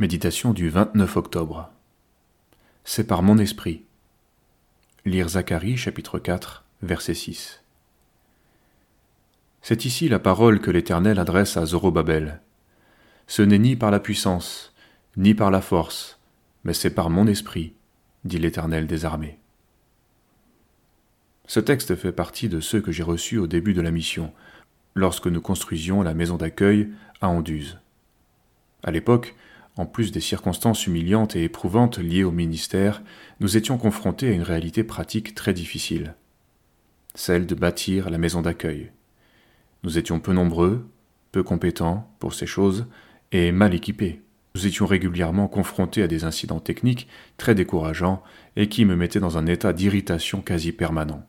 Méditation du 29 octobre. C'est par mon esprit. Lire Zacharie chapitre 4 verset 6. C'est ici la parole que l'Éternel adresse à Zorobabel. Ce n'est ni par la puissance, ni par la force, mais c'est par mon esprit, dit l'Éternel des armées. Ce texte fait partie de ceux que j'ai reçus au début de la mission, lorsque nous construisions la maison d'accueil à Anduze. À l'époque, en plus des circonstances humiliantes et éprouvantes liées au ministère, nous étions confrontés à une réalité pratique très difficile, celle de bâtir la maison d'accueil. Nous étions peu nombreux, peu compétents pour ces choses, et mal équipés. Nous étions régulièrement confrontés à des incidents techniques très décourageants et qui me mettaient dans un état d'irritation quasi permanent.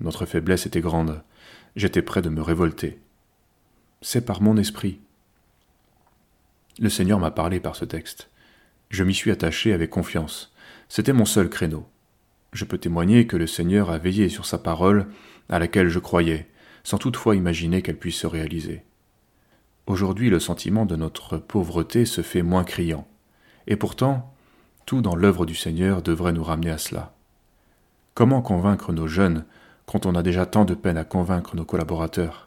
Notre faiblesse était grande, j'étais prêt de me révolter. C'est par mon esprit, le Seigneur m'a parlé par ce texte. Je m'y suis attaché avec confiance. C'était mon seul créneau. Je peux témoigner que le Seigneur a veillé sur sa parole, à laquelle je croyais, sans toutefois imaginer qu'elle puisse se réaliser. Aujourd'hui, le sentiment de notre pauvreté se fait moins criant. Et pourtant, tout dans l'œuvre du Seigneur devrait nous ramener à cela. Comment convaincre nos jeunes quand on a déjà tant de peine à convaincre nos collaborateurs?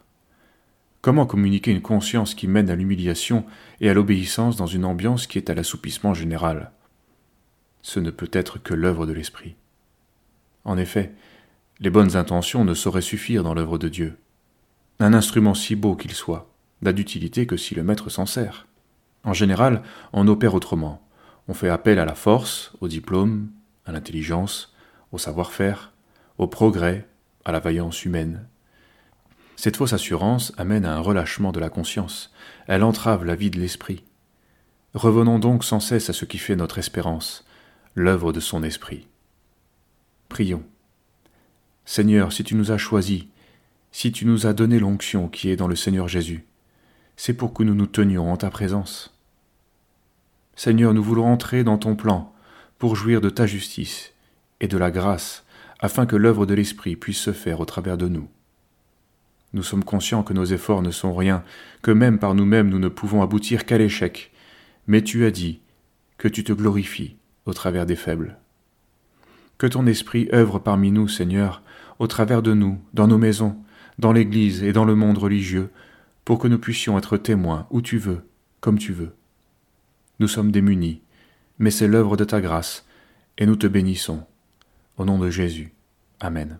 Comment communiquer une conscience qui mène à l'humiliation et à l'obéissance dans une ambiance qui est à l'assoupissement général? Ce ne peut être que l'œuvre de l'Esprit. En effet, les bonnes intentions ne sauraient suffire dans l'œuvre de Dieu. Un instrument si beau qu'il soit n'a d'utilité que si le maître s'en sert. En général, on opère autrement. On fait appel à la force, au diplôme, à l'intelligence, au savoir-faire, au progrès, à la vaillance humaine. Cette fausse assurance amène à un relâchement de la conscience, elle entrave la vie de l'esprit. Revenons donc sans cesse à ce qui fait notre espérance, l'œuvre de son esprit. Prions. Seigneur, si tu nous as choisis, si tu nous as donné l'onction qui est dans le Seigneur Jésus, c'est pour que nous nous tenions en ta présence. Seigneur, nous voulons entrer dans ton plan pour jouir de ta justice et de la grâce, afin que l'œuvre de l'Esprit puisse se faire au travers de nous. Nous sommes conscients que nos efforts ne sont rien, que même par nous-mêmes nous ne pouvons aboutir qu'à l'échec. Mais tu as dit que tu te glorifies au travers des faibles. Que ton esprit œuvre parmi nous, Seigneur, au travers de nous, dans nos maisons, dans l'Église et dans le monde religieux, pour que nous puissions être témoins où tu veux, comme tu veux. Nous sommes démunis, mais c'est l'œuvre de ta grâce, et nous te bénissons. Au nom de Jésus. Amen.